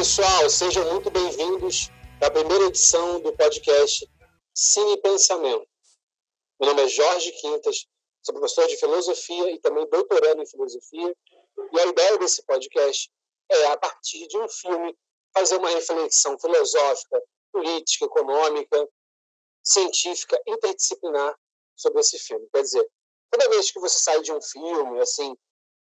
Pessoal, sejam muito bem-vindos à primeira edição do podcast Cine Pensamento. Meu nome é Jorge Quintas, sou professor de filosofia e também doutorando em filosofia. E a ideia desse podcast é, a partir de um filme, fazer uma reflexão filosófica, política, econômica, científica, interdisciplinar sobre esse filme. Quer dizer, toda vez que você sai de um filme, assim,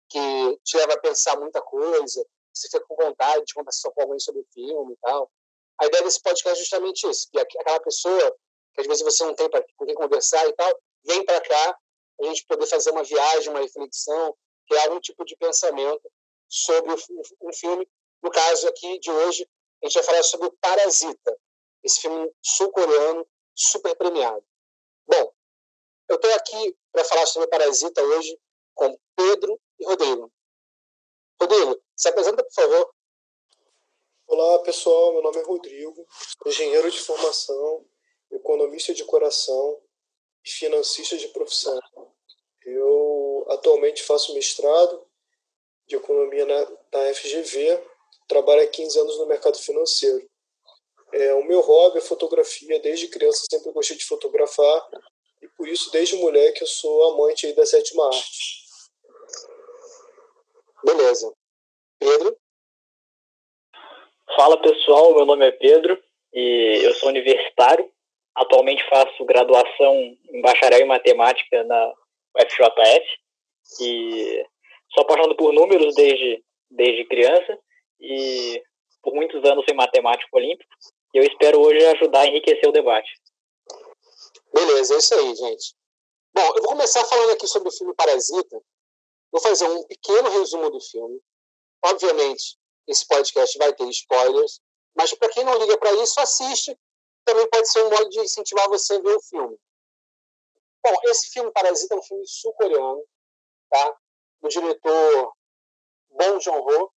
que te leva a pensar muita coisa, você fica com vontade de conversar com alguém sobre o filme e tal. A ideia desse podcast é justamente isso, que aquela pessoa que às vezes você não tem com quem conversar e tal, vem para cá, a gente poder fazer uma viagem, uma reflexão, criar algum tipo de pensamento sobre um filme. No caso aqui de hoje, a gente vai falar sobre o Parasita, esse filme sul-coreano super premiado. Bom, eu estou aqui para falar sobre o Parasita hoje com Pedro e Rodrigo. Rodrigo, se apresenta, por favor. Olá, pessoal. Meu nome é Rodrigo, engenheiro de formação, economista de coração e financista de profissão. Eu atualmente faço mestrado de economia na, na FGV, trabalho há 15 anos no mercado financeiro. É, o meu hobby é fotografia, desde criança sempre gostei de fotografar e por isso desde moleque eu sou amante da sétima arte. Beleza. Pedro? Fala pessoal, meu nome é Pedro e eu sou universitário. Atualmente faço graduação em bacharel em matemática na UFJF e sou apaixonado por números desde, desde criança e por muitos anos fui matemático olímpico e eu espero hoje ajudar a enriquecer o debate. Beleza, é isso aí, gente. Bom, eu vou começar falando aqui sobre o filme Parasita. Vou fazer um pequeno resumo do filme. Obviamente, esse podcast vai ter spoilers, mas para quem não liga para isso, assiste. Também pode ser um modo de incentivar você a ver o filme. Bom, esse filme Parasita é um filme sul-coreano, tá? Do diretor Bong Joon-ho.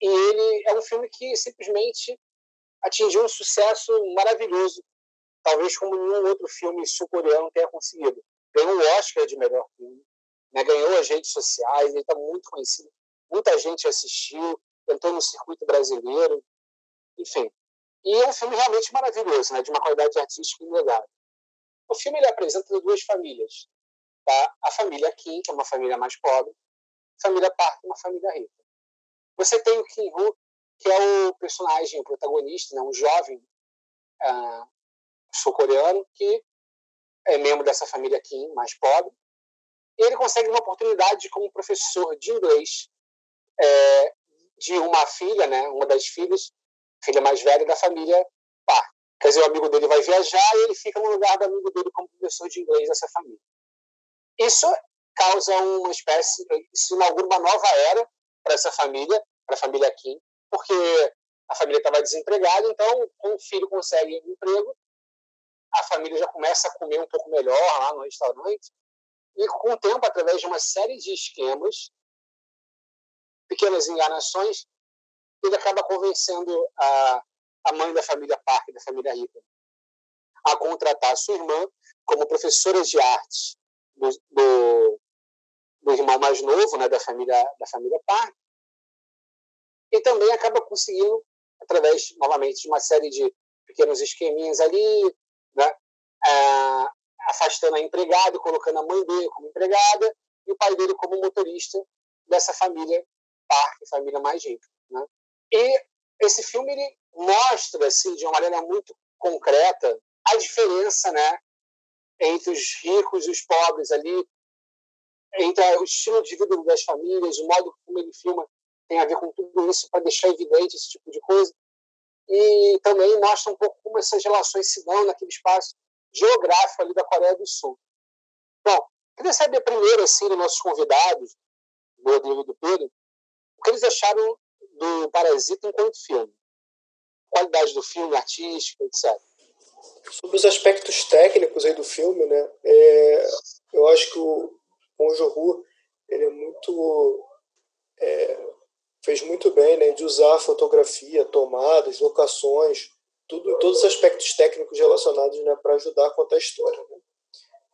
E ele é um filme que simplesmente atingiu um sucesso maravilhoso, talvez como nenhum outro filme sul-coreano tenha conseguido. Ganhou o Oscar de melhor filme, né? ganhou as redes sociais, ele está muito conhecido muita gente assistiu, entrou no circuito brasileiro, enfim. E é um filme realmente maravilhoso, né, de uma qualidade artística inegável. O filme ele apresenta duas famílias. Tá? A família Kim, que é uma família mais pobre, a família Park, uma família rica. Você tem o Kim Woo, que é o personagem, o protagonista, né, um jovem uh, sul-coreano que é membro dessa família Kim, mais pobre. Ele consegue uma oportunidade como professor de inglês é, de uma filha, né, uma das filhas, filha mais velha da família Park. Quer dizer, o amigo dele vai viajar e ele fica no lugar do amigo dele como professor de inglês dessa família. Isso causa uma espécie, isso inaugura uma nova era para essa família, para a família Kim, porque a família estava desempregada, então, o filho consegue um emprego, a família já começa a comer um pouco melhor lá no restaurante, e com o tempo, através de uma série de esquemas, pequenas enganações, ele acaba convencendo a, a mãe da família Park, da família Rica, a contratar a sua irmã como professora de arte do, do, do irmão mais novo, né, da família da família Park, e também acaba conseguindo, através, novamente, de uma série de pequenos esqueminhas ali, né, é, afastando a empregada, colocando a mãe dele como empregada e o pai dele como motorista dessa família Park, família mais rica. Né? E esse filme ele mostra assim, de uma maneira muito concreta a diferença né, entre os ricos e os pobres ali, entre o estilo de vida das famílias, o modo como ele filma tem a ver com tudo isso para deixar evidente esse tipo de coisa. E também mostra um pouco como essas relações se dão naquele espaço geográfico ali da Coreia do Sul. Bom, queria saber primeiro, assim, dos nossos convidados, do Rodrigo e do Pedro, que eles acharam do Parasita enquanto filme? Qualidade do filme, artística, etc. Sobre os aspectos técnicos aí do filme, né? É, eu acho que o Joon-ho ele é muito é, fez muito bem, né, de usar fotografia, tomadas, locações, tudo, todos os aspectos técnicos relacionados, né, para ajudar a contar a história. Né?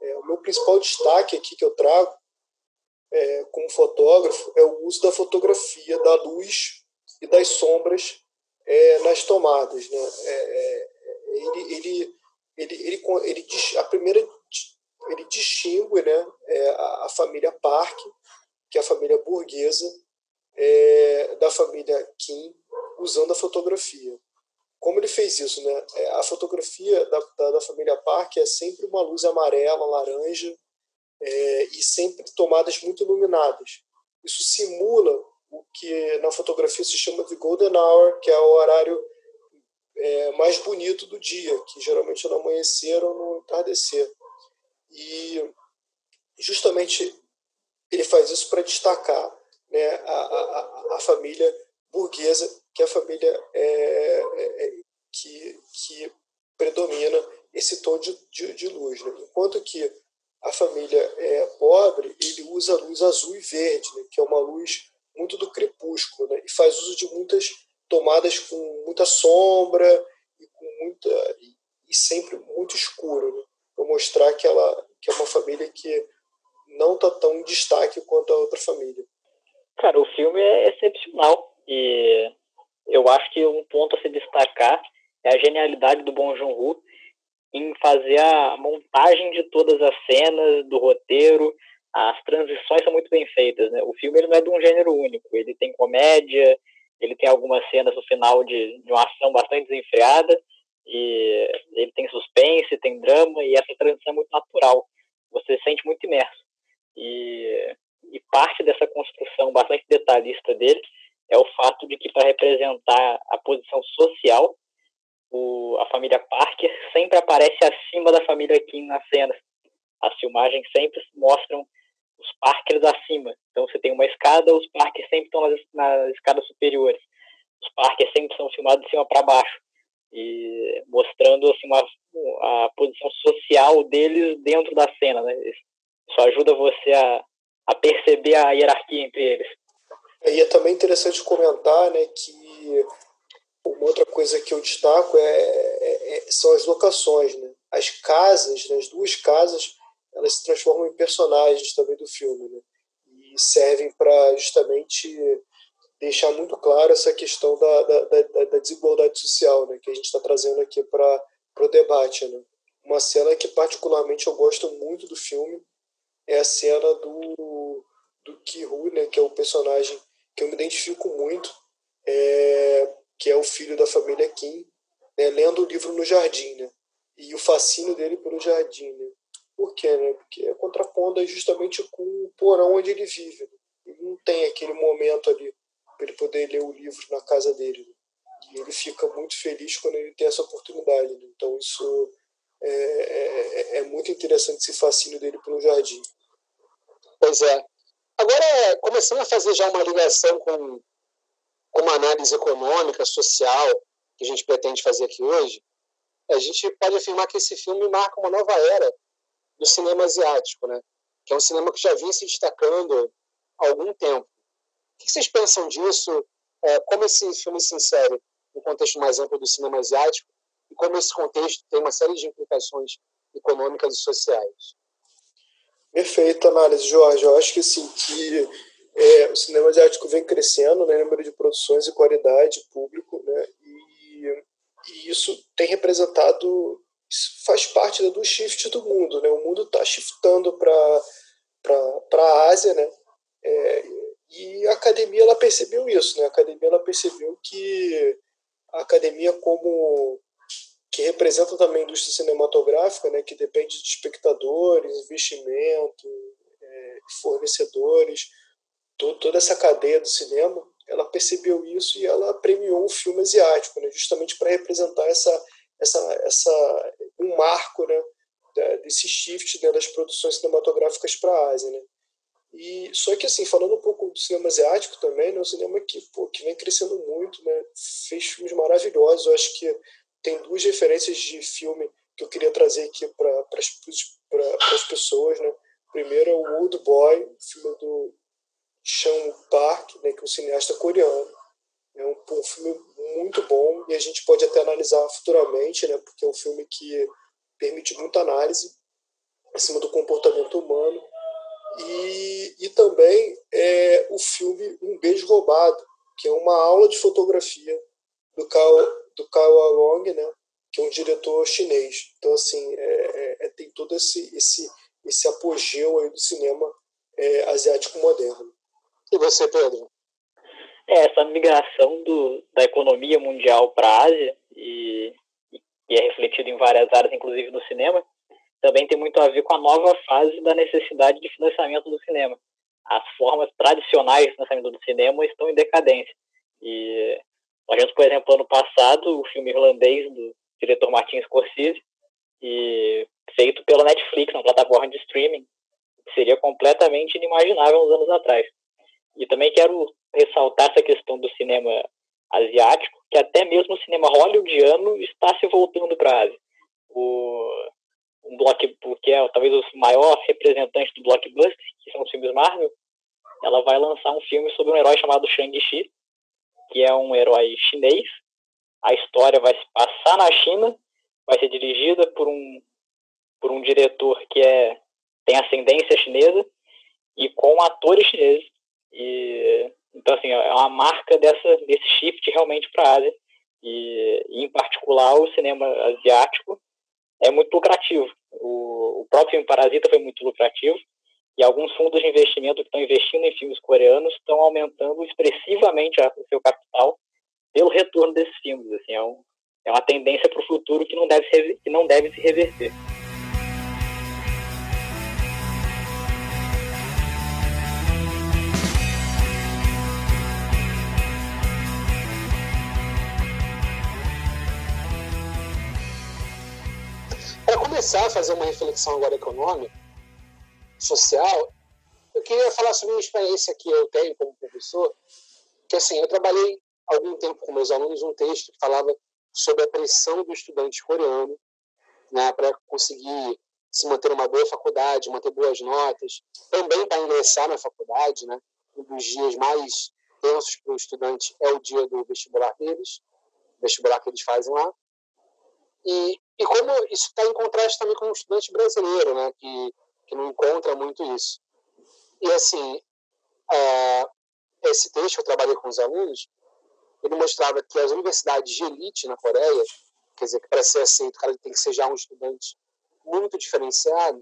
É, o meu principal destaque aqui que eu trago é, como fotógrafo é o uso da fotografia, da luz e das sombras é, nas tomadas. Né? É, é ele, ele, ele, ele, ele, a primeira ele distingue né, é, a, família Park, que é a família burguesa, da família Kim, usando a fotografia. Como ele fez isso? Né? É, a fotografia da, da, da família Park é sempre uma luz amarela, laranja, é, e sempre tomadas muito iluminadas. Isso simula o que na fotografia se chama de golden hour, que é o horário é, mais bonito do dia, que geralmente é no amanhecer ou no entardecer. E justamente ele faz isso para destacar né, a, a, a, família burguesa, que a família é, é, é, que, que predomina esse tom de, de, de luz. Né? Enquanto que a família é pobre, ele usa a luz azul e verde, né? que é uma luz muito do crepúsculo, né? e faz uso de muitas tomadas com muita sombra e com muita e, e sempre muito escuro, né? para mostrar que ela que é uma família que não está tão em destaque quanto a outra família. Cara, o filme é excepcional e eu acho que um ponto a se destacar é a genialidade do Bong Joon-ho em fazer a montagem de todas as cenas do roteiro. As transições são muito bem feitas, né? O filme ele não é de um gênero único. Ele tem comédia, ele tem algumas cenas no final de, de uma ação bastante desenfreada e ele tem suspense, tem drama e essa transição é muito natural. Você se sente muito imerso. E, e parte dessa construção bastante detalhista dele é o fato de que para representar a posição social o, a família Parker sempre aparece acima da família Kim nas cenas. As filmagens sempre mostram os Parkers acima. Então você tem uma escada, os Parkers sempre estão nas, nas escadas superiores. Os Parkers sempre são filmados de cima para baixo e mostrando assim uma, a posição social deles dentro da cena, né? Isso ajuda você a, a perceber a hierarquia entre eles. E é também interessante comentar, né, que uma outra coisa que eu destaco é, é, é, são as locações. Né? As casas, né, as duas casas, elas se transformam em personagens também do filme. Né? E servem para justamente deixar muito claro essa questão da, da, da, da desigualdade social né? que a gente está trazendo aqui para o debate. Né? Uma cena que particularmente eu gosto muito do filme é a cena do, do Kihu, né? que é o personagem que eu me identifico muito. É, que é o filho da família Kim, né, lendo o livro no jardim, né? E o fascínio dele pelo jardim, né? Por quê, né? Porque é contrapondo justamente com o porão onde ele vive. Né? Ele não tem aquele momento ali para ele poder ler o livro na casa dele. Né? E ele fica muito feliz quando ele tem essa oportunidade. Né? Então isso é, é, é, muito interessante esse fascínio dele pelo jardim. Pois é. Agora, começando a fazer já uma ligação com com uma análise econômica, social, que a gente pretende fazer aqui hoje, a gente pode afirmar que esse filme marca uma nova era do cinema asiático, né? que é um cinema que já vinha se destacando há algum tempo. O que vocês pensam disso? É, como esse filme se insere no contexto mais amplo do cinema asiático e como esse contexto tem uma série de implicações econômicas e sociais? Perfeita análise, Jorge. Eu acho que sim, que é, o cinema asiático vem crescendo, né, número de produções e qualidade, público, né, e, e isso tem representado, isso faz parte do shift do mundo, né, o mundo está shiftando para a Ásia, né, é, e a academia ela percebeu isso, né, a academia ela percebeu que a academia como que representa também a indústria cinematográfica, né, que depende de espectadores, investimento, é, fornecedores, toda essa cadeia do cinema, ela percebeu isso e ela premiou um filme asiático, né, justamente para representar essa, essa, essa, um marco né, desse shift né, das produções cinematográficas para a Ásia. Né. E, só que, assim, falando um pouco do cinema asiático também, né, um cinema que, pô, que vem crescendo muito, né, fez filmes maravilhosos. Eu acho que tem duas referências de filme que eu queria trazer aqui para as pessoas. Né. Primeiro é o Old Boy, filme do Chan Park, né, que é um cineasta coreano. É um, um, filme muito bom e a gente pode até analisar futuramente, né, porque é um filme que permite muita análise em cima do comportamento humano. E, e também é o filme Um Beijo Roubado, que é uma aula de fotografia do Cao, do Cao Arong, né? que é um diretor chinês. Então, assim, é, é, é, tem todo esse, esse, esse apogeu aí do cinema é, asiático moderno. E você, Pedro? É, essa migração do, da economia mundial para a Ásia, e, e é refletido em várias áreas, inclusive no cinema, também tem muito a ver com a nova fase da necessidade de financiamento do cinema. As formas tradicionais de financiamento do cinema estão em decadência. E nós vimos, por exemplo, ano passado, o filme irlandês do diretor Martin Scorsese, e feito pela Netflix, uma plataforma de streaming, seria completamente inimaginável uns anos atrás. E também quero ressaltar essa questão do cinema asiático, que até mesmo o cinema hollywoodiano está se voltando para a Ásia. O, um block, que é talvez o maior representante do blockbuster, que são os filmes Marvel, ela vai lançar um filme sobre um herói chamado Shang-Chi, que é um herói chinês. A história vai se passar na China, vai ser dirigida por um por um diretor que é tem ascendência chinesa e com atores chineses. E então assim, é uma marca dessa desse shift realmente para a Ásia. E, em particular o cinema asiático é muito lucrativo. O, o próprio filme Parasita foi muito lucrativo e alguns fundos de investimento que estão investindo em filmes coreanos estão aumentando expressivamente o seu capital pelo retorno desses filmes. Assim, é, um, é uma tendência para o futuro que não deve se, que não deve se reverter. Para começar a fazer uma reflexão agora econômica, social, eu queria falar sobre uma experiência que eu tenho como professor, que assim, eu trabalhei algum tempo com meus alunos um texto que falava sobre a pressão do estudante coreano né, para conseguir se manter uma boa faculdade, manter boas notas, também para ingressar na faculdade, né? Um dos dias mais tensos para o estudante é o dia do vestibular deles, vestibular que eles fazem lá. E, e como isso está em contraste também com o estudante brasileiro, né, que, que não encontra muito isso. E assim, é, esse texto eu trabalhei com os alunos, ele mostrava que as universidades de elite na Coreia, quer dizer, que para ser aceito, o cara tem que ser já um estudante muito diferenciado,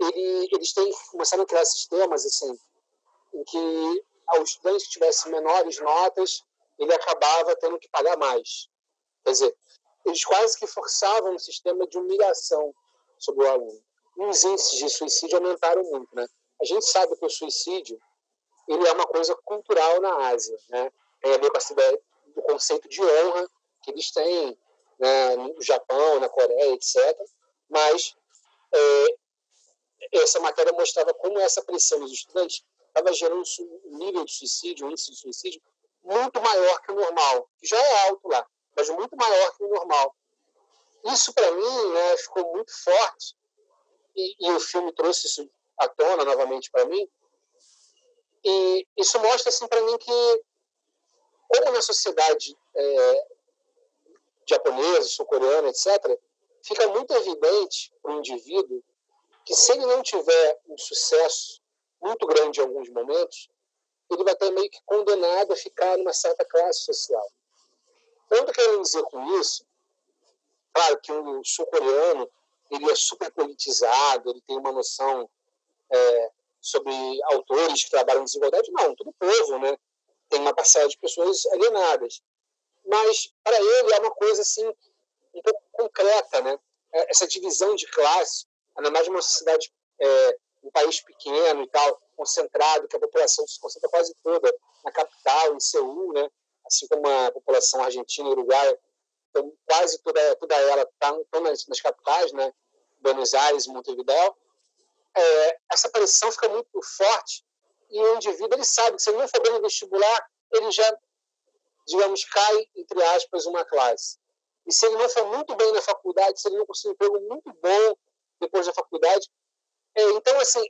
ele, eles têm começaram a criar sistemas assim, em que ao estudante que tivesse menores notas, ele acabava tendo que pagar mais. Quer dizer, eles quase que forçavam um sistema de humilhação sobre o aluno. Os índices de suicídio aumentaram muito, né? A gente sabe que o suicídio ele é uma coisa cultural na Ásia, né? Tem a ver com do conceito de honra que eles têm né, no Japão, na Coreia, etc. Mas é, essa matéria mostrava como essa pressão dos estudantes estava gerando um nível de suicídio, um índice de suicídio muito maior que o normal, que já é alto lá mas muito maior que o normal. Isso, para mim, né, ficou muito forte, e, e, o filme trouxe isso à tona novamente para mim. E isso mostra assim, para mim que, como na sociedade é, japonesa, sul-coreana, etc., fica muito evidente para o indivíduo que, se ele não tiver um sucesso muito grande em alguns momentos, ele vai estar meio que condenado a ficar numa certa classe social. Eu estou querendo dizer com isso, claro que o sul-coreano ele é super politizado, ele tem uma noção é, sobre autores que trabalham em desigualdade. Não, todo povo, né? Tem uma parcela de pessoas alienadas. Mas, para ele, é uma coisa assim, um pouco concreta, né? É, essa divisão de classe, ainda mais numa sociedade, é, um país pequeno e tal, concentrado, que a população se concentra quase toda na capital, em Seul, né? assim como a população argentina e uruguaia, então, quase toda, toda ela está nas, nas capitais, né? Buenos Aires, Montevideo, é, essa pressão fica muito forte e o indivíduo ele sabe que se ele não for bem no vestibular, ele já, digamos, cai, entre aspas, uma classe. E se ele não for muito bem na faculdade, se ele não conseguir um emprego muito bom depois da faculdade, é, então, assim,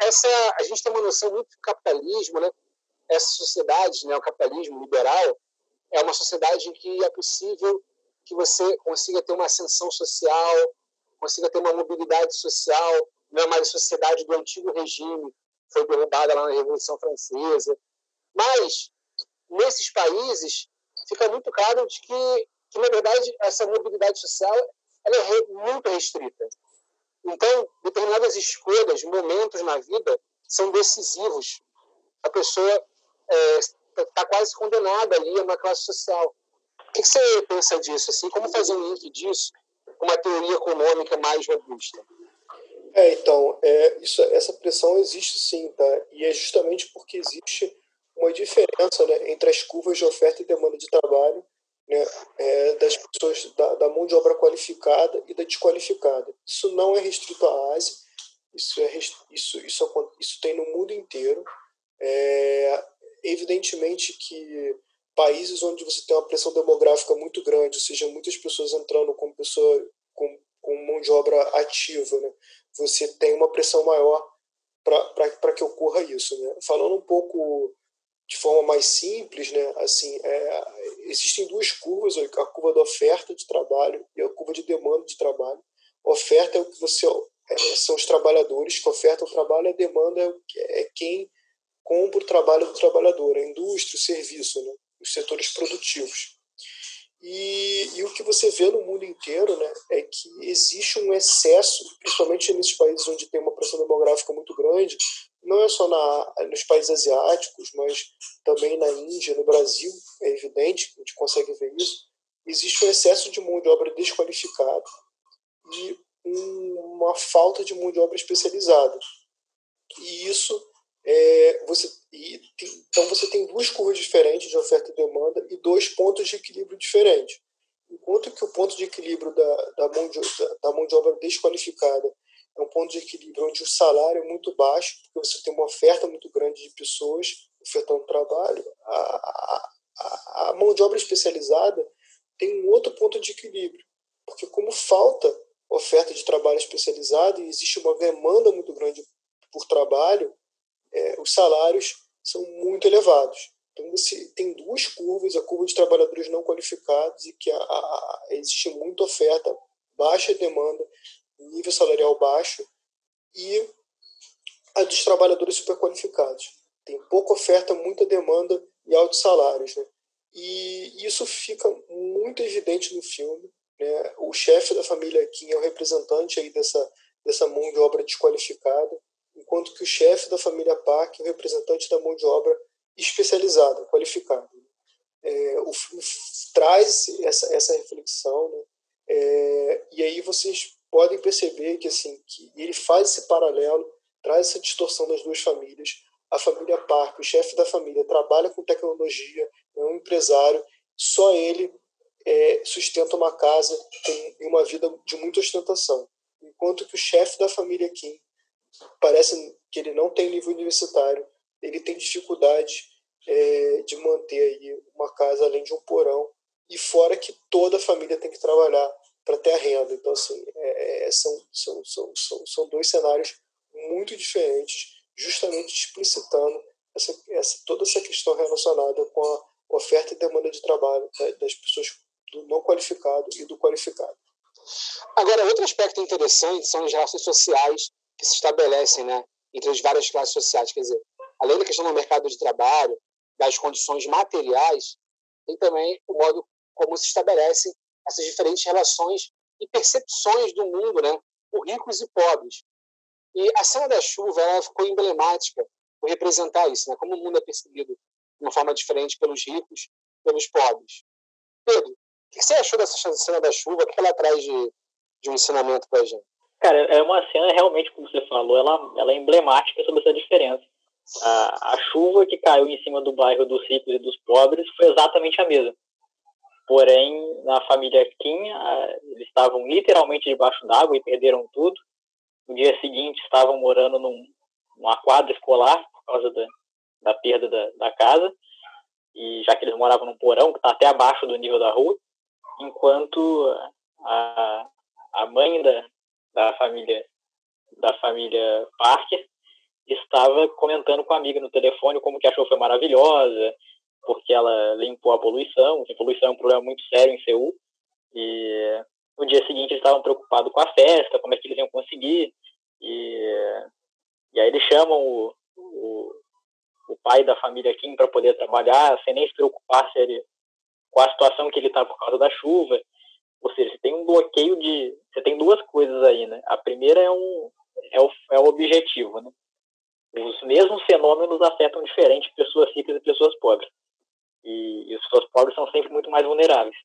essa, a gente tem uma noção muito do capitalismo, né? essa sociedade, né, o capitalismo liberal, é uma sociedade em que é possível que você consiga ter uma ascensão social, consiga ter uma mobilidade social, não é mais a sociedade do antigo regime, foi derrubada lá na Revolução Francesa. Mas, nesses países fica muito claro de que, que na verdade, essa mobilidade social ela é muito restrita. Então, determinadas escolhas, momentos na vida são decisivos. A pessoa está é, tá quase condenada ali a uma classe social. O que, você pensa disso? Assim, como fazer um link disso com uma teoria econômica mais robusta? É, então, é, isso, essa pressão existe sim, tá? E é justamente porque existe uma diferença né, entre as curvas de oferta e demanda de trabalho né, é, das pessoas, da, da, mão de obra qualificada e da desqualificada. Isso não é restrito à Ásia, isso, é, isso, isso, isso tem no mundo inteiro. É, evidentemente que países onde você tem uma pressão demográfica muito grande, ou seja, muitas pessoas entrando como pessoa com, com mão de obra ativa, né, você tem uma pressão maior para que ocorra isso. Né? Falando um pouco de forma mais simples, né, assim, é, existem duas curvas, a curva da oferta de trabalho e a curva de demanda de trabalho. Oferta é o que você é, são os trabalhadores que ofertam o trabalho, a demanda é, é quem compra o trabalho do trabalhador, a indústria, o serviço, né, os setores produtivos. E, e, o que você vê no mundo inteiro né, é que existe um excesso, principalmente nesses países onde tem uma pressão demográfica muito grande, não é só na, nos países asiáticos, mas também na Índia, no Brasil, é evidente, a gente consegue ver isso, existe um excesso de mão de obra desqualificada e uma falta de mão de obra especializada. E isso é, você e então você tem duas curvas diferentes de oferta e demanda e dois pontos de equilíbrio diferentes. Enquanto que o ponto de equilíbrio da, da, mão, de, da, da mão de obra desqualificada é um ponto de equilíbrio onde o salário é muito baixo, porque você tem uma oferta muito grande de pessoas ofertando trabalho. A, a, a mão de obra especializada tem um outro ponto de equilíbrio, porque como falta oferta de trabalho especializado e existe uma demanda muito grande por trabalho, é, os salários são muito elevados. Então você tem duas curvas, a curva de trabalhadores não qualificados e que a, a, existe muita oferta, baixa demanda nível salarial baixo, e a dos trabalhadores superqualificados. Tem pouca oferta, muita demanda e altos salários. Né? E isso fica muito evidente no filme. Né? O chefe da família Kim é o representante aí dessa, dessa mão de obra desqualificada, enquanto que o chefe da família Park é o representante da mão de obra especializada, qualificada. É, o filme traz essa, essa reflexão, né? é, e aí vocês podem perceber que assim que ele faz esse paralelo, traz essa distorção das duas famílias. A família Park, o chefe da família, trabalha com tecnologia, é um empresário, só ele é, sustenta uma casa e uma vida de muita ostentação. Enquanto que o chefe da família Kim parece que ele não tem nível universitário, ele tem dificuldade é, de manter aí uma casa além de um porão, e fora que toda a família tem que trabalhar para ter a renda. Então, assim, é, é, são, são, são, são, são dois cenários muito diferentes, justamente explicitando essa, essa, toda essa questão relacionada com a oferta e demanda de trabalho das pessoas do não qualificado e do qualificado. Agora, outro aspecto interessante são as relações sociais que se estabelecem né, entre as várias classes sociais. Quer dizer, além da questão do mercado de trabalho, das condições materiais, tem também o modo como se estabelecem essas diferentes relações e percepções do mundo, né, por ricos e pobres. E a cena da chuva ela ficou emblemática por representar isso, né, como o mundo é percebido de uma forma diferente pelos ricos, pelos pobres. Pedro, o que você achou dessa cena da chuva? O que ela traz de, de um ensinamento para a gente? Cara, é uma cena realmente, como você falou, ela, ela é emblemática sobre essa diferença. A, a chuva que caiu em cima do bairro dos ricos e dos pobres foi exatamente a mesma. Porém, na família Kim, eles estavam literalmente debaixo d'água e perderam tudo. No dia seguinte, estavam morando num, numa quadra escolar por causa da, da perda da, da casa. E já que eles moravam num porão que está até abaixo do nível da rua, enquanto a, a mãe da, da família da família Parker estava comentando com a amiga no telefone como que a show foi maravilhosa, porque ela limpou a poluição. A poluição é um problema muito sério em Seul. E no dia seguinte eles estavam preocupados com a festa, como é que eles iam conseguir. E, e aí eles chamam o, o, o pai da família Kim para poder trabalhar, sem nem se preocupar se ele, com a situação que ele está por causa da chuva. Ou seja, você tem um bloqueio de. Você tem duas coisas aí, né? A primeira é, um, é, o, é o objetivo, né? Os mesmos fenômenos afetam diferente pessoas ricas e pessoas pobres. E, e as pessoas pobres são sempre muito mais vulneráveis.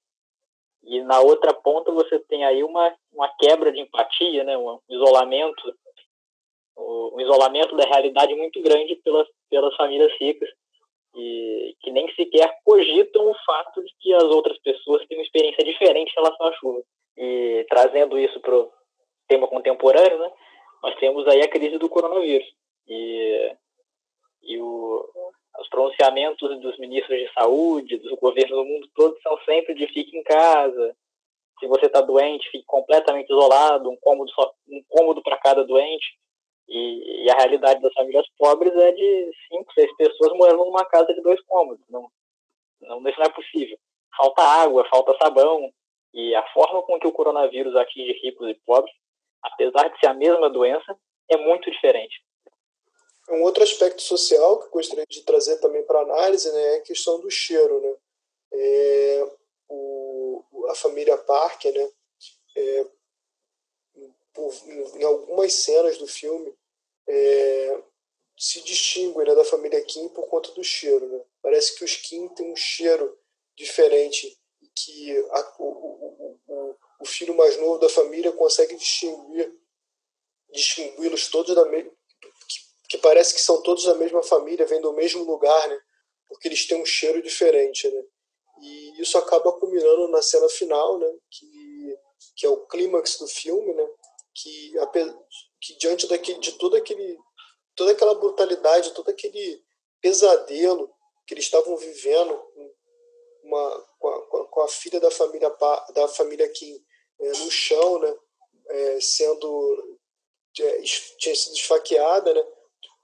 E na outra ponta você tem aí uma, uma quebra de empatia, né? um isolamento, um isolamento da realidade muito grande pelas, pelas famílias ricas e que nem sequer cogitam o fato de que as outras pessoas têm uma experiência diferente em relação à chuva. E trazendo isso para o tema contemporâneo, né, nós temos aí a crise do coronavírus. E, e o, os pronunciamentos dos ministros de saúde, dos governos do mundo todo, são sempre de fique em casa. Se você está doente, fique completamente isolado, um cômodo, um cômodo para cada doente. E, e, a realidade das famílias pobres é de cinco, seis pessoas morando numa casa de dois cômodos. Não, não, isso não é possível. Falta água, falta sabão. E a forma com que o coronavírus atinge ricos e pobres, apesar de ser a mesma doença, é muito diferente. Um outro aspecto social que gostaria de trazer também para análise né, é a questão do cheiro. Né? É, o, a família Parker, né, é, por, em algumas cenas do filme, é, se distinguem né, da família Kim por conta do cheiro. Né? Parece que os Kim têm um cheiro diferente e que a, o, o, o, o, filho mais novo da família consegue distinguir distingui-los todos da mesma que, que, parece que são todos da mesma família, vêm do mesmo lugar, né? Porque eles têm um cheiro diferente, né? E isso acaba culminando na cena final, né? Que que é o clímax do filme, né? que, que diante daquele, de todo aquele, toda aquela brutalidade, todo aquele pesadelo que eles estavam vivendo uma, com, a, com a filha da família da família Kim é, no chão, né, é, sendo é, tinha sido esfaqueada, né,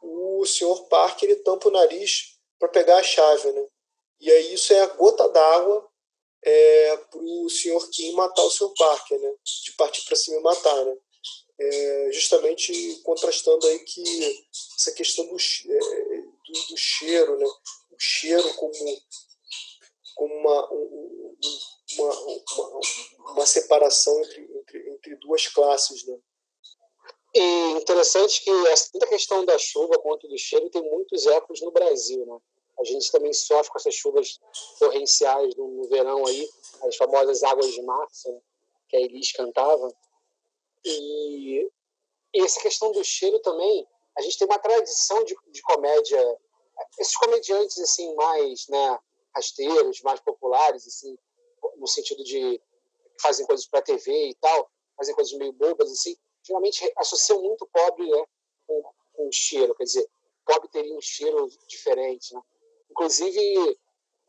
o senhor Parker ele tampa o nariz para pegar a chave, né, e aí isso é a gota d'água é, para o senhor Kim matar o senhor Parker, né, de partir para cima e matar, né é, justamente contrastando aí que essa questão do, é, do, do, cheiro, né? o cheiro como, como uma, uma, uma, uma separação entre, entre, entre duas classes. Né? E interessante que essa, questão da chuva quanto do cheiro tem muitos ecos no Brasil. Né? A gente também sofre com essas chuvas torrenciais no, no verão aí, as famosas águas de março, né? que a Elis cantava. E, e essa questão do cheiro também, a gente tem uma tradição de, de comédia, esses comediantes assim mais, né, rasteiros, mais populares, assim, no sentido de fazem coisas para TV e tal, fazem coisas meio bobas assim, geralmente associam muito pobre né, com, com cheiro, quer dizer, pobre teria um cheiro diferente, né? Inclusive,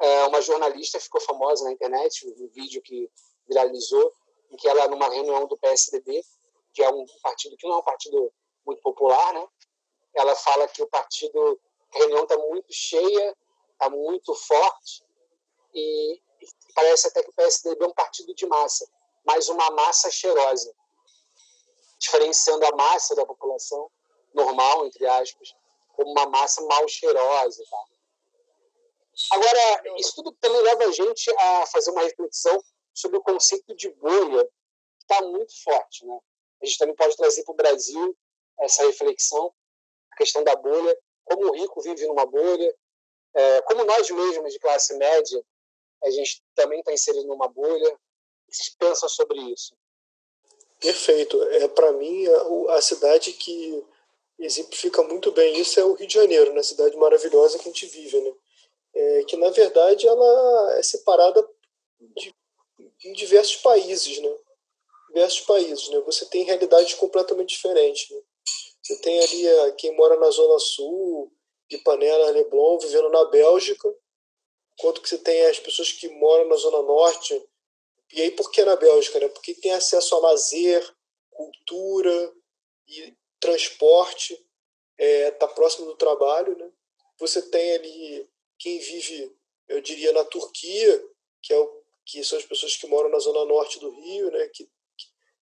é, uma jornalista ficou famosa na internet, um vídeo que viralizou, em que ela, numa reunião do PSDB, que é um partido que não é um partido muito popular, né? Ela fala que o partido, a reunião está muito cheia, está muito forte, e, parece até que o PSDB é um partido de massa, mas uma massa cheirosa, diferenciando a massa da população normal, entre aspas, como uma massa mal cheirosa. Tá? Agora, isso tudo também leva a gente a fazer uma reflexão sobre o conceito de bolha, que está muito forte. Né? A gente também pode trazer para o Brasil essa reflexão, a questão da bolha, como o rico vive numa bolha, é, como nós mesmos de classe média, a gente também está inserido numa bolha. O que vocês pensam sobre isso? Perfeito. É, Para mim, a, a, cidade que exemplifica muito bem isso é o Rio de Janeiro, na né? cidade maravilhosa que a gente vive. Né? É, que, na verdade, ela é separada de, em diversos países. Né? Diversos países. Né? Você tem realidades completamente diferentes. Né? Você tem ali a, quem mora na Zona Sul, Ipanema, Leblon, vivendo na Bélgica, enquanto que você tem as pessoas que moram na Zona Norte. E aí, por que na Bélgica? Né? Porque tem acesso a lazer, cultura e transporte, está é, tá próximo do trabalho. Né? Você tem ali quem vive, eu diria, na Turquia, que, é o, que são as pessoas que moram na zona norte do Rio, né? que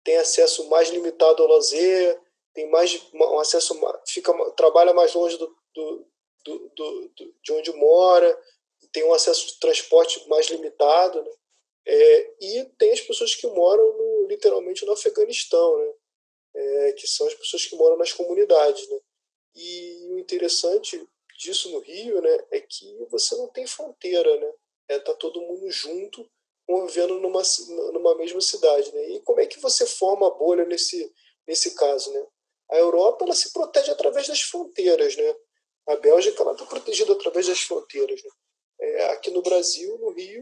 tem acesso mais limitado ao lazer, tem mais um acesso fica trabalha mais longe do, do, do, do, de onde mora, tem um acesso de transporte mais limitado, né? É, e tem as pessoas que moram no, literalmente no Afeganistão, né? É, que são as pessoas que moram nas comunidades. Né? E o interessante disso no Rio né, é que você não tem fronteira, né? É, tá todo mundo junto, convivendo numa, numa mesma cidade. Né? E como é que você forma a bolha nesse, nesse caso? Né? A Europa ela se protege através das fronteiras. Né? A Bélgica está protegida através das fronteiras. Né? É, aqui no Brasil, no Rio,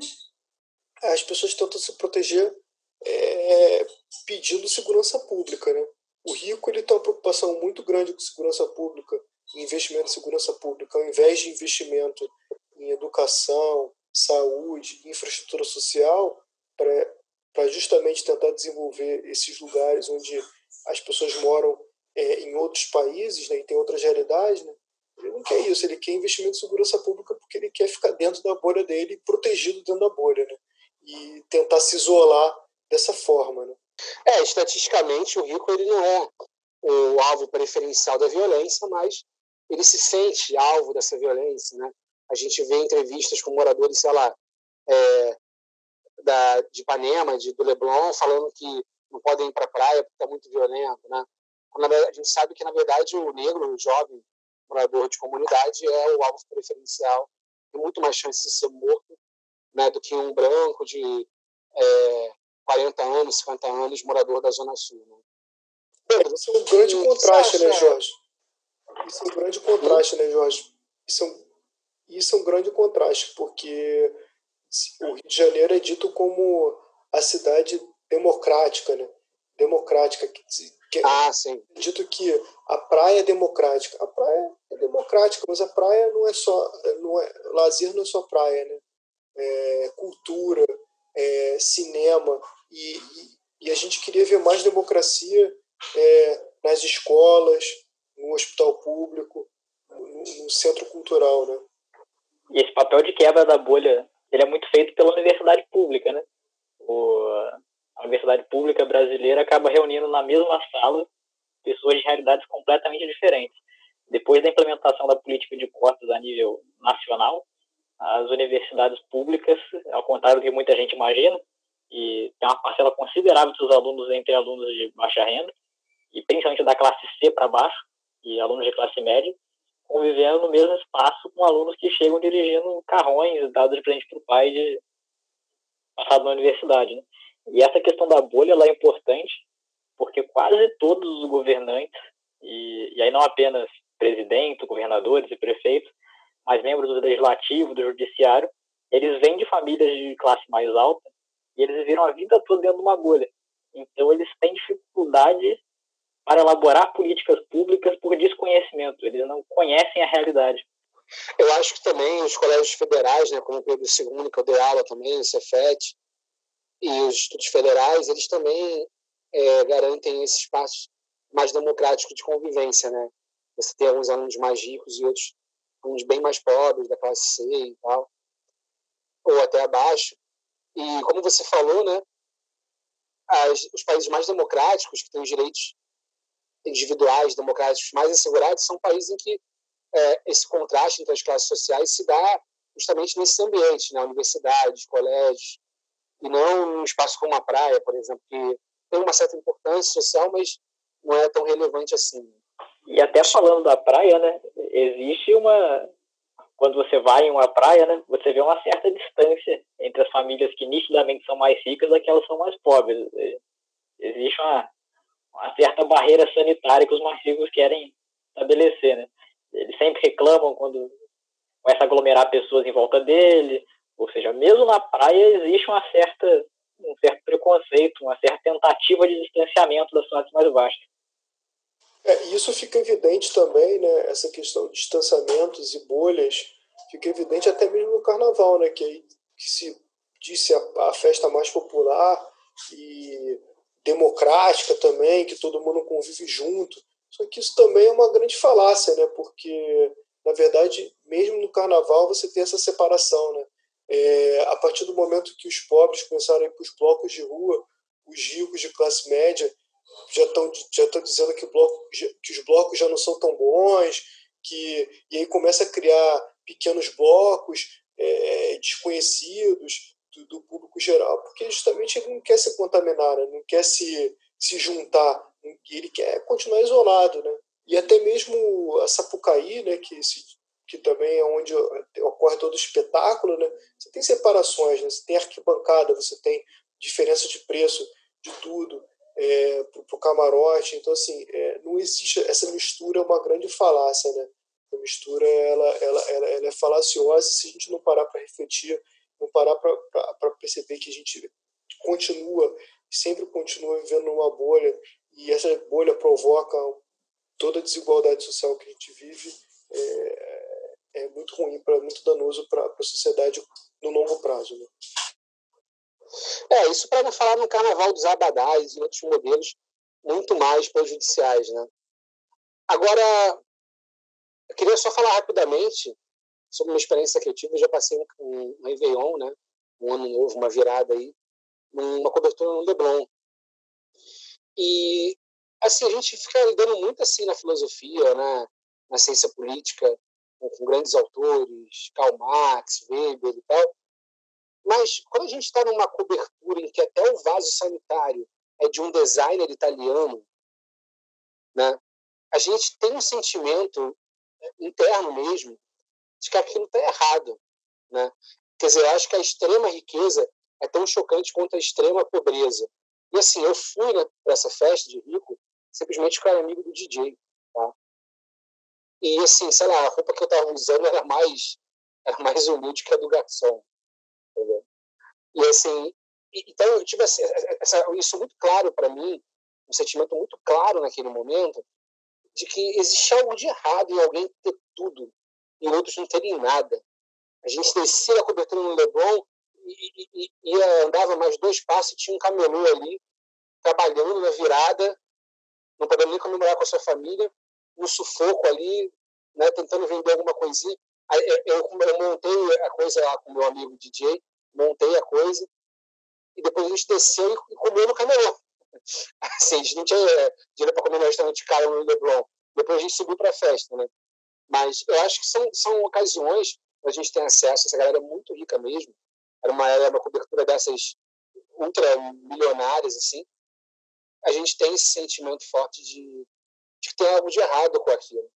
as pessoas tentam se proteger é, pedindo segurança pública. Né? O rico ele tem uma preocupação muito grande com segurança pública, investimento em segurança pública, ao invés de investimento em educação, saúde, infraestrutura social, para justamente tentar desenvolver esses lugares onde as pessoas moram é, em outros países né, e tem outras realidades. Né? Ele não quer isso, ele quer investimento em segurança pública porque ele quer ficar dentro da bolha dele, protegido dentro da bolha, né? e tentar se isolar dessa forma. Né? É, estatisticamente, o rico ele não é o alvo preferencial da violência, mas ele se sente alvo dessa violência, né? A gente vê entrevistas com moradores, sei lá, é, da, de Ipanema, de, do Leblon, falando que não podem ir para a praia porque está muito violento, né? Quando, a gente sabe que, na verdade, o negro, o jovem morador de comunidade, é o alvo preferencial, tem muito mais chance de ser morto né, do que um branco de é, 40 anos, 50 anos, morador da Zona Sul. Né? Pedro, isso é um grande contraste, né, Jorge? Isso é um grande contraste, né, Jorge? Isso é um, isso é um grande contraste, porque o Rio de Janeiro é dito como a cidade democrática, né? Democrática, que, que é ah, sim. dito que a praia é democrática. A praia é democrática, mas a praia não é só, não é, lazer não é só praia, né? É, cultura, é, cinema e, e, e, a gente queria ver mais democracia é, nas escolas, no hospital público, no, no, centro cultural, né? E esse papel de quebra da bolha, ele é muito feito pela universidade pública, né? O, a universidade pública brasileira acaba reunindo na mesma sala pessoas de realidades completamente diferentes. Depois da implementação da política de cotas a nível nacional, as universidades públicas, ao contrário do que muita gente imagina, e tem uma parcela considerável dos alunos entre alunos de baixa renda, e principalmente da classe C para baixo, e alunos de classe média, convivendo no mesmo espaço com alunos que chegam dirigindo carrões dados de presente para o pai de passado na universidade. Né? E essa questão da bolha ela é importante, porque quase todos os governantes, e, e aí não apenas presidente, governadores e prefeitos, mas membros do legislativo, do judiciário, eles vêm de famílias de classe mais alta e eles viveram a vida toda dentro de uma bolha. Então, eles têm dificuldade para elaborar políticas públicas por desconhecimento. Eles não conhecem a realidade. Eu acho que também os colégios federais, né, como o Pedro II, que eu dei aula também, o Cefet, e os institutos federais, eles também é, garantem esse espaço mais democrático de convivência, né? Você tem alguns alunos mais ricos e outros alunos bem mais pobres, da classe C e tal, ou até abaixo. E como você falou, né, as, os países mais democráticos, que têm os direitos individuais democráticos mais assegurados, são países em que é, esse contraste entre as classes sociais se dá justamente nesses ambientes, né, universidades, colégios, e não num espaço como a praia, por exemplo, que tem uma certa importância social, mas não é tão relevante assim. E até falando da praia, né, existe uma quando você vai em uma praia, né, você vê uma certa distância entre as famílias que nitidamente são mais ricas e aquelas que são mais pobres. Existe uma, uma certa barreira sanitária que os mais querem estabelecer, né? Eles sempre reclamam quando começa a aglomerar pessoas em volta dele, ou seja, mesmo na praia existe uma certa um certo preconceito, uma certa tentativa de distanciamento das classes mais baixas. É, isso fica evidente também, né? Essa questão de distanciamentos e bolhas fica evidente até mesmo no carnaval, né? Que, que se disse a, a festa mais popular e democrática também, que todo mundo convive junto. Só que isso também é uma grande falácia, né? Porque, na verdade, mesmo no carnaval você tem essa separação, né? É, a partir do momento que os pobres começaram a ir para os blocos de rua, os ricos de classe média já estão já estão dizendo que, bloco, que os blocos já não são tão bons, que e aí começa a criar pequenos blocos é, desconhecidos do, do, público geral, porque justamente ele não quer se contaminar, né? não quer se, se juntar, ele quer continuar isolado, né? E até mesmo a Sapucaí, né, que, que também é onde ocorre todo o espetáculo, né? Você tem separações, né? Você tem arquibancada, você tem diferença de preço de tudo é, para o camarote. Então, assim, é, não existe essa mistura, é uma grande falácia, né? A mistura ela, ela, ela, ela é falaciosa se a gente não parar para refletir, não parar para perceber que a gente continua, sempre continua vivendo numa bolha e essa bolha provoca toda a desigualdade social que a gente vive é, é muito ruim, pra, muito danoso para a sociedade no longo prazo. Né? É, isso para não falar no carnaval dos abadás e outros modelos muito mais prejudiciais. Né? Agora, eu queria só falar rapidamente sobre uma experiência que eu tive. Eu já passei um, um, um Réveillon, né? um ano novo, uma virada aí, uma cobertura no Leblon. E assim, a gente fica lidando muito assim na filosofia, né? na ciência política, com, com grandes autores, Karl Marx, Weber e tal. Mas quando a gente está numa cobertura em que até o vaso sanitário é de um designer italiano, né? a gente tem um sentimento interno mesmo de que aquilo está errado. Né? Quer dizer, eu acho que a extrema riqueza é tão chocante quanto a extrema pobreza. E assim, eu fui né, para essa festa de rico simplesmente porque eu era amigo do DJ. Tá? E assim, sei lá, a roupa que eu estava usando era mais, era mais humilde que a do garçom. Entendeu? E assim, então eu tive essa, essa, isso muito claro para mim, um sentimento muito claro naquele momento, de que existia algo de errado em alguém ter tudo e outros não terem nada. A gente descia a cobertura no Leblon e, e, e, andava mais dois passos e tinha um camelô ali trabalhando na virada não podendo nem comemorar com a sua família, um sufoco ali, né, tentando vender alguma coisinha. Aí, eu, eu montei a coisa lá com meu amigo DJ, montei a coisa, e depois a gente desceu e, comeu no camelô. Assim, a gente não tinha é, dinheiro para comer no restaurante caro no Leblon. Depois a gente subiu para a festa, né? Mas eu acho que são, são ocasiões a gente tem acesso, essa galera é muito rica mesmo. Era uma, era uma cobertura dessas ultra milionárias, assim, a gente tem esse sentimento forte de, de que tem algo de errado com aquilo,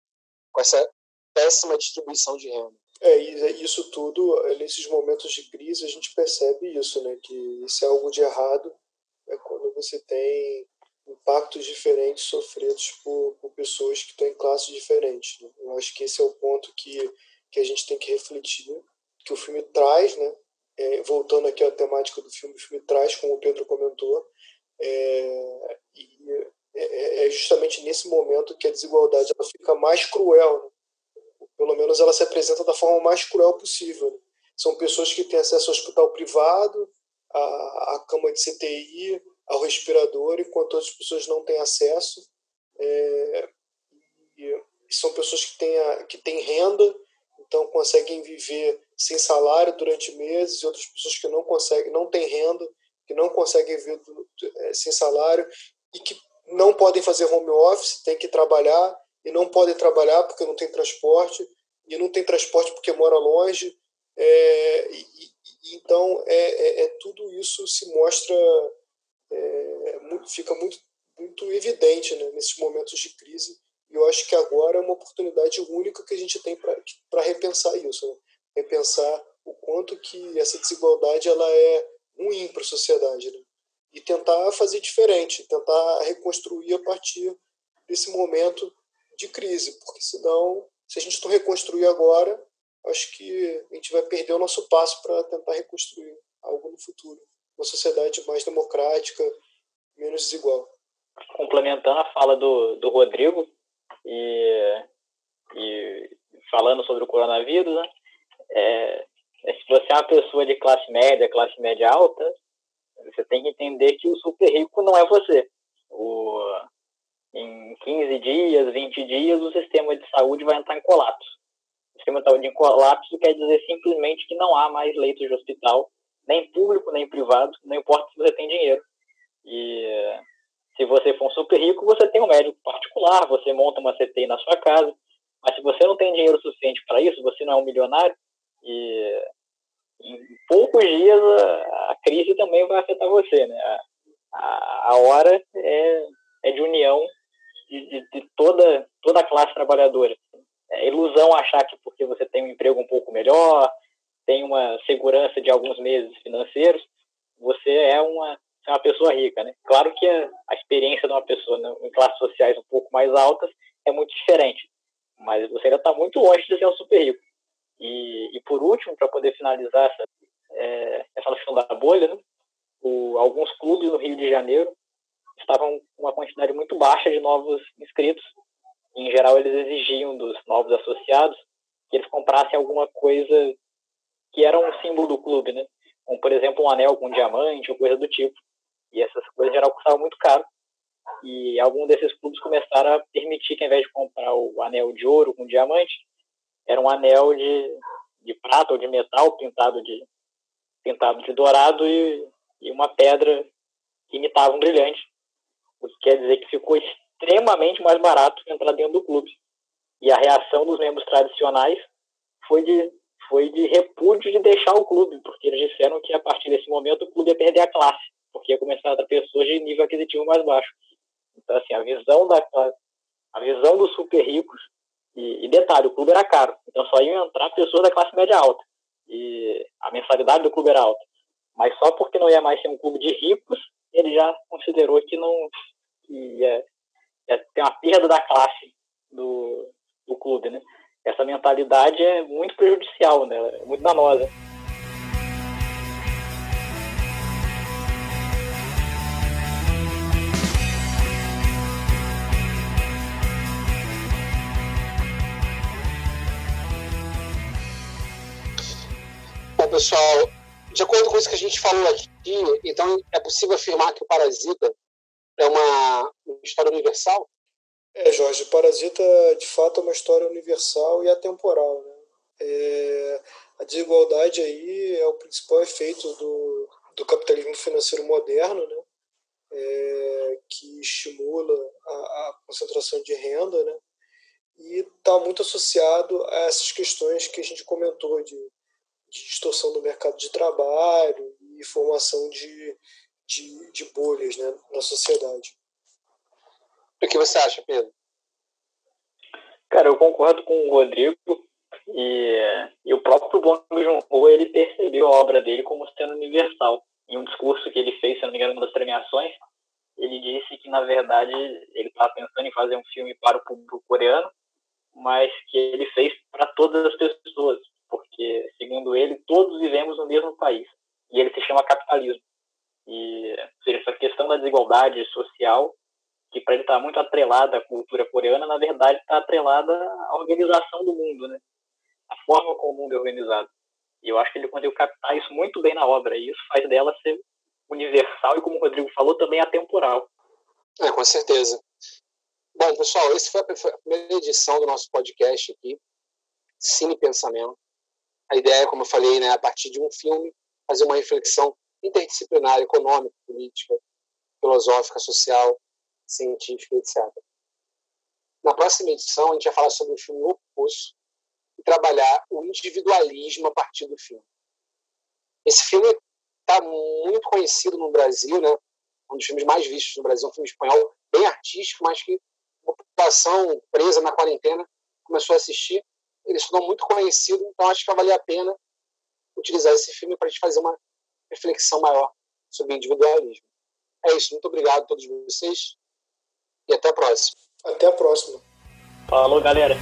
com essa péssima distribuição de renda. É, isso tudo, nesses momentos de crise, a gente percebe isso, né? Que isso é algo de errado é quando você tem impactos diferentes sofridos por, por pessoas que estão em classes diferentes. Né? Eu acho que esse é o ponto que, que a gente tem que refletir, que o filme traz, né? É, voltando aqui à temática do filme, o filme traz, como o Pedro comentou, é, e é, é, é justamente nesse momento que a desigualdade ela fica mais cruel. Né? Pelo menos ela se apresenta da forma mais cruel possível. Né? São pessoas que têm acesso ao hospital privado, à, à cama de CTI, ao respirador, enquanto outras pessoas não têm acesso. É, são pessoas que têm, a, que têm renda, então conseguem viver sem salário durante meses, e outras pessoas que não conseguem, não têm renda que não conseguem vir do, é, sem salário e que não podem fazer home office, têm que trabalhar e não podem trabalhar porque não tem transporte e não tem transporte porque mora longe. É, e, e, então, é, é, é, tudo isso se mostra, é, muito, fica muito, muito evidente né, nesses momentos de crise. E eu acho que agora é uma oportunidade única que a gente tem para repensar isso, né? repensar o quanto que essa desigualdade ela é ruim para a sociedade. Né? E tentar fazer diferente, tentar reconstruir a partir desse momento de crise, porque senão, se a gente não reconstruir agora, acho que a gente vai perder o nosso passo para tentar reconstruir algo no futuro. Uma sociedade mais democrática, menos desigual. Complementando a fala do, do Rodrigo e, e falando sobre o coronavírus, né, é, se você é uma pessoa de classe média, classe média alta, você tem que entender que o super rico não é você. O, em 15 dias, 20 dias, o sistema de saúde vai entrar em colapso. O sistema de saúde em colapso quer dizer simplesmente que não há mais leitos de hospital, nem público, nem privado, não importa se você tem dinheiro. E se você for um super rico, você tem um médico particular, você monta uma CTI na sua casa, Mas se você não tem dinheiro suficiente para isso, você não é um milionário, e em poucos dias a, crise também vai afetar você, né? A, a, a hora é, é de união de, de, de, toda, toda a classe trabalhadora. É ilusão achar que porque você tem um emprego um pouco melhor, tem uma segurança de alguns meses financeiros, você é uma, é uma pessoa rica, né? Claro que a, a experiência de uma pessoa né, em classes sociais um pouco mais altas é muito diferente, mas você ainda está muito longe de ser um super rico. E, e por último, para poder finalizar essa, é, essa questão da bolha, né? o, alguns clubes no Rio de Janeiro estavam com uma quantidade muito baixa de novos inscritos. Em geral, eles exigiam dos novos associados que eles comprassem alguma coisa que era um símbolo do clube, né? Como, por exemplo, um anel com um diamante ou coisa do tipo. E essas coisas, em geral, custavam muito caro. E alguns desses clubes começaram a permitir que, ao invés de comprar o anel de ouro com diamante, era um anel de, de prata ou de metal pintado de, pintado de dourado e, e uma pedra que imitava um brilhante. O que quer dizer que ficou extremamente mais barato entrar dentro do clube. E a reação dos membros tradicionais foi de, foi de repúdio de deixar o clube, porque eles disseram que a partir desse momento o clube ia perder a classe, porque ia começar a ter pessoas de nível aquisitivo mais baixo. Então, assim, a visão da a visão dos super ricos e, e, detalhe, o clube era caro, então só iam entrar pessoas da classe média alta. E a mensalidade do clube era alta. Mas só porque não ia mais ser um clube de ricos, ele já considerou que não ia, ia ter uma perda da classe do, do clube, né? Essa mentalidade é muito prejudicial, né? É muito danosa. pessoal, de acordo com isso que a gente falou aqui, então é possível afirmar que o Parasita é uma história universal? É, Jorge, Parasita de fato é uma história universal e atemporal. Né? É, a desigualdade aí é o principal efeito do, do capitalismo financeiro moderno, né? É, que estimula a, a, concentração de renda, né? e está muito associado a essas questões que a gente comentou de de distorção do mercado de trabalho e formação de, de, de bolhas né, na sociedade. O que você acha, Pedro? Cara, eu concordo com o Rodrigo e, e o próprio Bong Joon-ho, ele percebeu a obra dele como sendo universal. Em um discurso que ele fez, se não me engano, uma das premiações, ele disse que, na verdade, ele estava pensando em fazer um filme para o público coreano, mas que ele fez para todas as pessoas, porque, segundo ele, todos vivemos no mesmo país, e ele se chama capitalismo. E, seja, essa questão da desigualdade social, que para ele está muito atrelada à cultura coreana, na verdade está atrelada à organização do mundo, né? A forma como o mundo é organizado. E eu acho que ele conseguiu captar isso muito bem na obra, e isso faz dela ser universal e, como o Rodrigo falou, também atemporal. É, com certeza. Bom, pessoal, essa foi a primeira edição do nosso podcast aqui, Cine Pensamento. A ideia, como eu falei, né, a partir de um filme, fazer uma reflexão interdisciplinar, econômica, política, filosófica, social, científica, etc. Na próxima edição, a gente vai falar sobre o filme O Poço e trabalhar o individualismo a partir do filme. Esse filme está muito conhecido no Brasil, né? um dos filmes mais vistos no Brasil, um filme espanhol bem artístico, mas que a população presa na quarentena começou a assistir ele se tornou muito conhecido, então acho que vai valer a pena utilizar esse filme para a gente fazer uma reflexão maior sobre individualismo. É isso, muito obrigado a todos vocês e até a próxima. Até a próxima. Falou, galera.